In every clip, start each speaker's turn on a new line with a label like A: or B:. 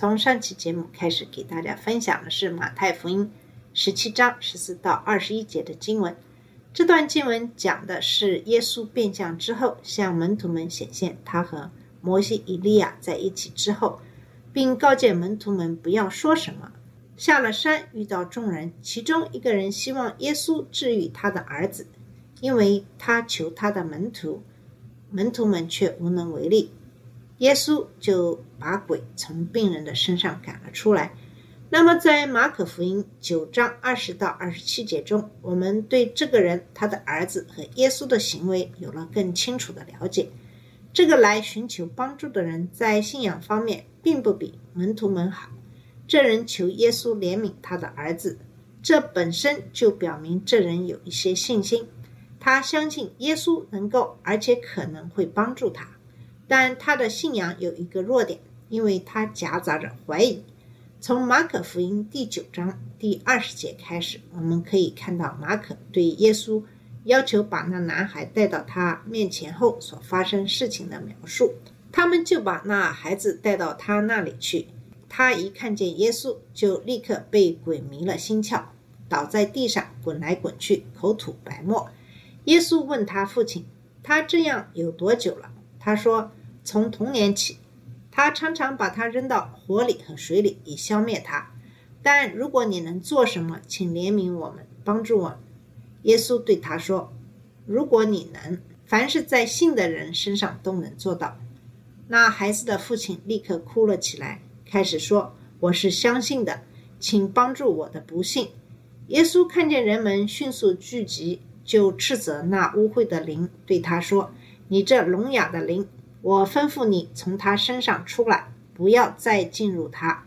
A: 从上期节目开始，给大家分享的是马太福音十七章十四到二十一节的经文。这段经文讲的是耶稣变相之后，向门徒们显现他和摩西、以利亚在一起之后，并告诫门徒们不要说什么。下了山，遇到众人，其中一个人希望耶稣治愈他的儿子，因为他求他的门徒，门徒们却无能为力。耶稣就把鬼从病人的身上赶了出来。那么，在马可福音九章二十到二十七节中，我们对这个人、他的儿子和耶稣的行为有了更清楚的了解。这个来寻求帮助的人，在信仰方面并不比门徒们好。这人求耶稣怜悯他的儿子，这本身就表明这人有一些信心，他相信耶稣能够，而且可能会帮助他。但他的信仰有一个弱点，因为他夹杂着怀疑。从马可福音第九章第二十节开始，我们可以看到马可对耶稣要求把那男孩带到他面前后所发生事情的描述。他们就把那孩子带到他那里去。他一看见耶稣，就立刻被鬼迷了心窍，倒在地上滚来滚去，口吐白沫。耶稣问他父亲：“他这样有多久了？”他说：“从童年起，他常常把它扔到火里和水里，以消灭它。但如果你能做什么，请怜悯我们，帮助我。”耶稣对他说：“如果你能，凡是在信的人身上都能做到。”那孩子的父亲立刻哭了起来，开始说：“我是相信的，请帮助我的不幸。”耶稣看见人们迅速聚集，就斥责那污秽的灵，对他说：“你这聋哑的灵，我吩咐你从他身上出来，不要再进入他。”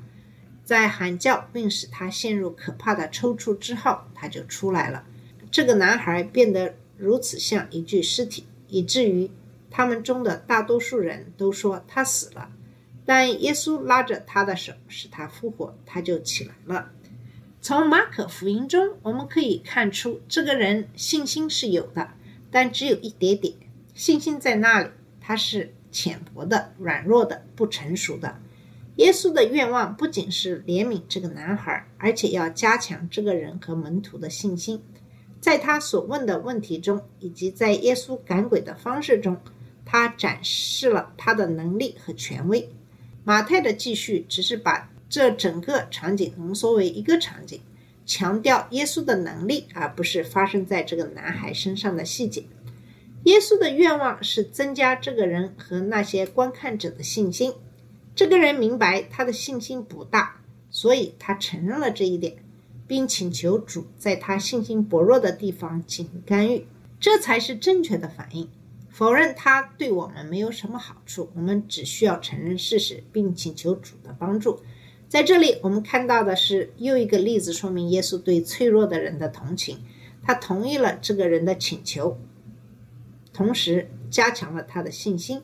A: 在喊叫并使他陷入可怕的抽搐之后，他就出来了。这个男孩变得如此像一具尸体，以至于他们中的大多数人都说他死了。但耶稣拉着他的手，使他复活，他就起来了。从马可福音中，我们可以看出，这个人信心是有的，但只有一点点。信心在那里，他是浅薄的、软弱的、不成熟的。耶稣的愿望不仅是怜悯这个男孩，而且要加强这个人和门徒的信心。在他所问的问题中，以及在耶稣赶鬼的方式中，他展示了他的能力和权威。马太的记叙只是把这整个场景浓缩为一个场景，强调耶稣的能力，而不是发生在这个男孩身上的细节。耶稣的愿望是增加这个人和那些观看者的信心。这个人明白他的信心不大，所以他承认了这一点，并请求主在他信心薄弱的地方进行干预，这才是正确的反应。否认他对我们没有什么好处，我们只需要承认事实，并请求主的帮助。在这里，我们看到的是又一个例子，说明耶稣对脆弱的人的同情。他同意了这个人的请求，同时加强了他的信心。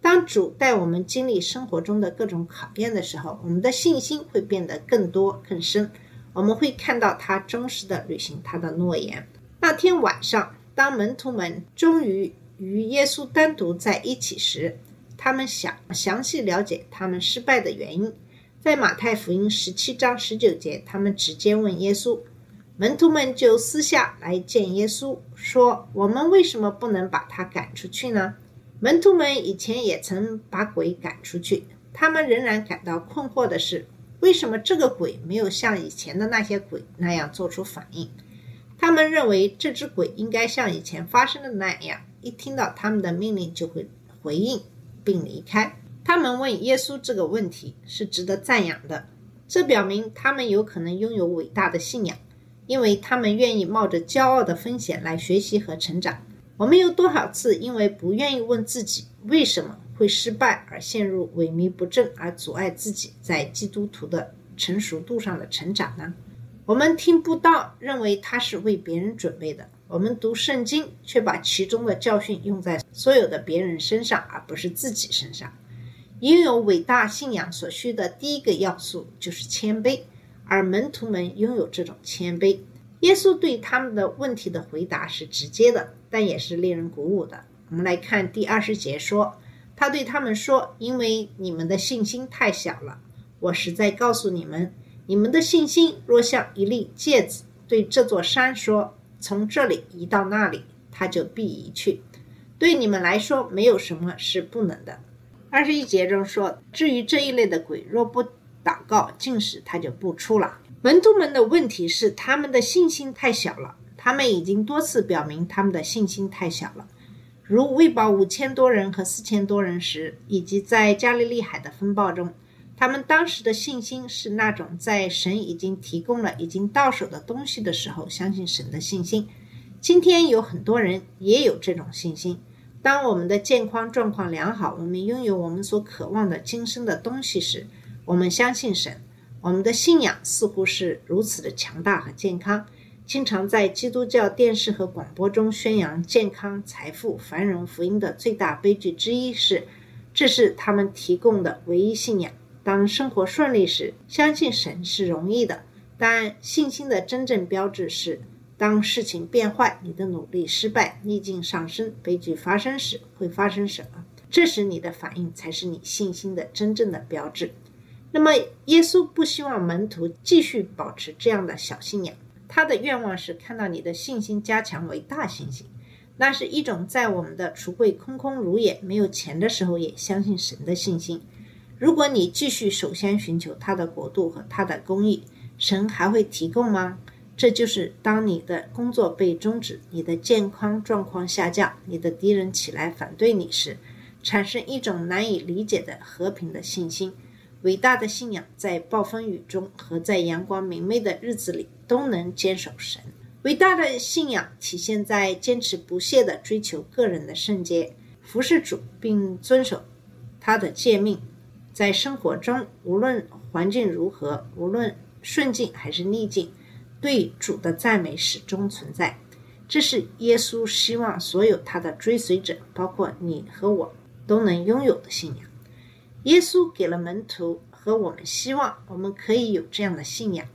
A: 当主带我们经历生活中的各种考验的时候，我们的信心会变得更多更深。我们会看到他忠实的履行他的诺言。那天晚上，当门徒们终于与耶稣单独在一起时，他们想详细了解他们失败的原因。在马太福音十七章十九节，他们直接问耶稣，门徒们就私下来见耶稣，说：“我们为什么不能把他赶出去呢？”门徒们以前也曾把鬼赶出去，他们仍然感到困惑的是，为什么这个鬼没有像以前的那些鬼那样做出反应？他们认为这只鬼应该像以前发生的那样，一听到他们的命令就会回应并离开。他们问耶稣这个问题是值得赞扬的，这表明他们有可能拥有伟大的信仰，因为他们愿意冒着骄傲的风险来学习和成长。我们有多少次因为不愿意问自己为什么会失败而陷入萎靡不振，而阻碍自己在基督徒的成熟度上的成长呢？我们听不到，认为他是为别人准备的。我们读圣经，却把其中的教训用在所有的别人身上，而不是自己身上。拥有伟大信仰所需的第一个要素就是谦卑，而门徒们拥有这种谦卑。耶稣对他们的问题的回答是直接的，但也是令人鼓舞的。我们来看第二十节说，他对他们说：“因为你们的信心太小了，我实在告诉你们，你们的信心若像一粒芥子，对这座山说。”从这里移到那里，他就必移去。对你们来说，没有什么是不能的。二十一节中说：“至于这一类的鬼，若不祷告，进食，他就不出了。”门徒们的问题是，他们的信心太小了。他们已经多次表明他们的信心太小了，如喂饱五千多人和四千多人时，以及在加利利海的风暴中。他们当时的信心是那种在神已经提供了已经到手的东西的时候相信神的信心。今天有很多人也有这种信心。当我们的健康状况良好，我们拥有我们所渴望的今生的东西时，我们相信神。我们的信仰似乎是如此的强大和健康。经常在基督教电视和广播中宣扬健康、财富、繁荣福音的最大悲剧之一是，这是他们提供的唯一信仰。当生活顺利时，相信神是容易的；但信心的真正标志是，当事情变坏、你的努力失败、逆境上升、悲剧发生时，会发生什么？这时你的反应才是你信心的真正的标志。那么，耶稣不希望门徒继续保持这样的小信仰，他的愿望是看到你的信心加强为大信心。那是一种在我们的橱柜空空如也、没有钱的时候也相信神的信心。如果你继续首先寻求他的国度和他的公义，神还会提供吗？这就是当你的工作被终止、你的健康状况下降、你的敌人起来反对你时，产生一种难以理解的和平的信心。伟大的信仰在暴风雨中和在阳光明媚的日子里都能坚守神。伟大的信仰体现在坚持不懈地追求个人的圣洁，服侍主并遵守他的诫命。在生活中，无论环境如何，无论顺境还是逆境，对主的赞美始终存在。这是耶稣希望所有他的追随者，包括你和我，都能拥有的信仰。耶稣给了门徒和我们希望，我们可以有这样的信仰。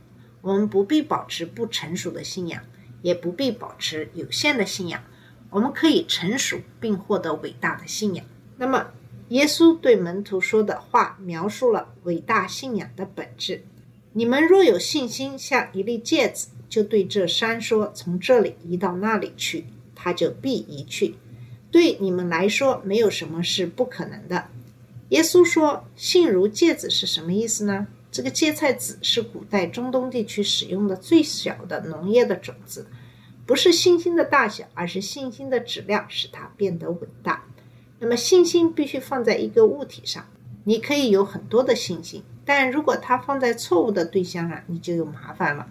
A: 我们不必保持不成熟的信仰，也不必保持有限的信仰。我们可以成熟并获得伟大的信仰。那么。耶稣对门徒说的话描述了伟大信仰的本质：你们若有信心，像一粒芥子，就对这山说：“从这里移到那里去，它就必移去。”对你们来说，没有什么是不可能的。耶稣说：“信如芥子是什么意思呢？这个芥菜籽是古代中东地区使用的最小的农业的种子，不是信心的大小，而是信心的质量使它变得伟大。”那么信心必须放在一个物体上，你可以有很多的信心，但如果它放在错误的对象上，你就有麻烦了。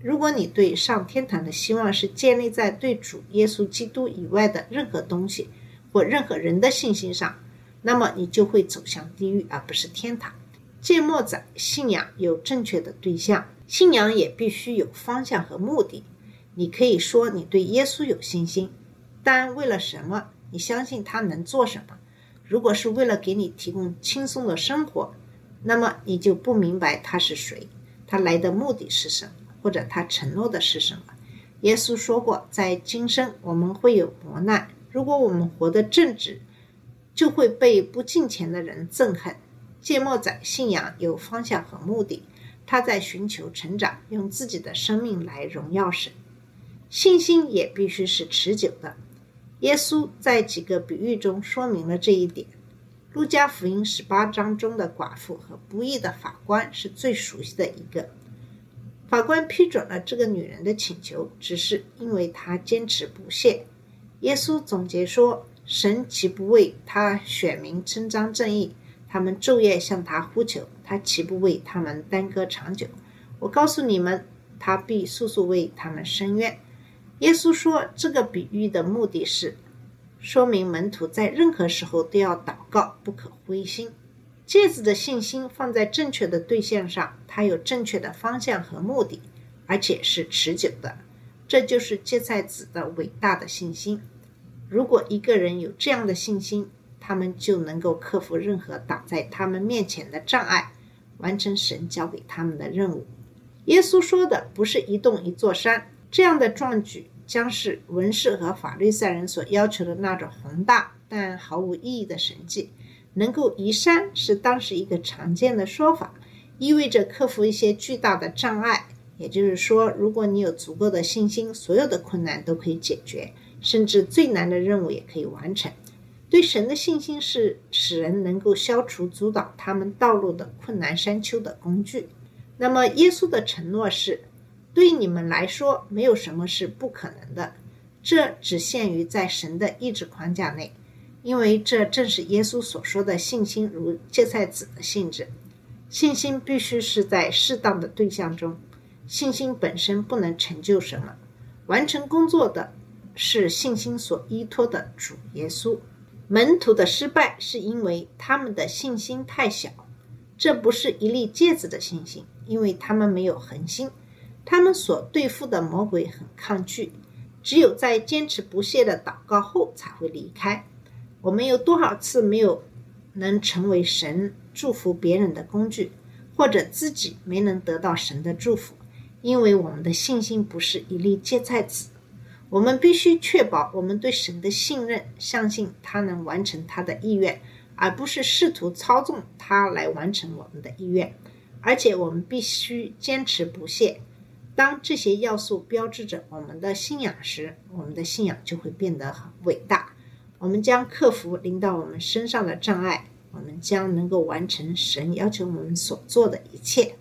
A: 如果你对上天堂的希望是建立在对主耶稣基督以外的任何东西或任何人的信心上，那么你就会走向地狱而不是天堂。芥末仔信仰有正确的对象，信仰也必须有方向和目的。你可以说你对耶稣有信心，但为了什么？你相信他能做什么？如果是为了给你提供轻松的生活，那么你就不明白他是谁，他来的目的是什么，或者他承诺的是什么。耶稣说过，在今生我们会有磨难。如果我们活得正直，就会被不敬虔的人憎恨。芥末仔信仰有方向和目的，他在寻求成长，用自己的生命来荣耀神。信心也必须是持久的。耶稣在几个比喻中说明了这一点。路加福音十八章中的寡妇和不义的法官是最熟悉的一个。法官批准了这个女人的请求，只是因为她坚持不懈。耶稣总结说：“神岂不为他选民伸张正义？他们昼夜向他呼求，他岂不为他们耽搁长久？我告诉你们，他必速速为他们伸冤。”耶稣说：“这个比喻的目的是说明门徒在任何时候都要祷告，不可灰心。戒指的信心放在正确的对象上，它有正确的方向和目的，而且是持久的。这就是芥菜子的伟大的信心。如果一个人有这样的信心，他们就能够克服任何挡在他们面前的障碍，完成神交给他们的任务。耶稣说的不是一动一座山，这样的壮举将是文士和法律赛人所要求的那种宏大但毫无意义的神迹。能够移山是当时一个常见的说法，意味着克服一些巨大的障碍。也就是说，如果你有足够的信心，所有的困难都可以解决，甚至最难的任务也可以完成。对神的信心是使人能够消除阻挡他们道路的困难山丘的工具。那么，耶稣的承诺是：对你们来说，没有什么是不可能的。这只限于在神的意志框架内，因为这正是耶稣所说的信心如芥菜籽的性质。信心必须是在适当的对象中。信心本身不能成就什么，完成工作的是信心所依托的主耶稣。门徒的失败是因为他们的信心太小，这不是一粒芥子的信心，因为他们没有恒心。他们所对付的魔鬼很抗拒，只有在坚持不懈的祷告后才会离开。我们有多少次没有能成为神祝福别人的工具，或者自己没能得到神的祝福？因为我们的信心不是一粒芥菜籽，我们必须确保我们对神的信任，相信他能完成他的意愿，而不是试图操纵他来完成我们的意愿。而且我们必须坚持不懈。当这些要素标志着我们的信仰时，我们的信仰就会变得很伟大。我们将克服临到我们身上的障碍，我们将能够完成神要求我们所做的一切。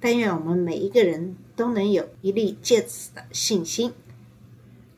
A: 但愿我们每一个人都能有一粒借此的信心。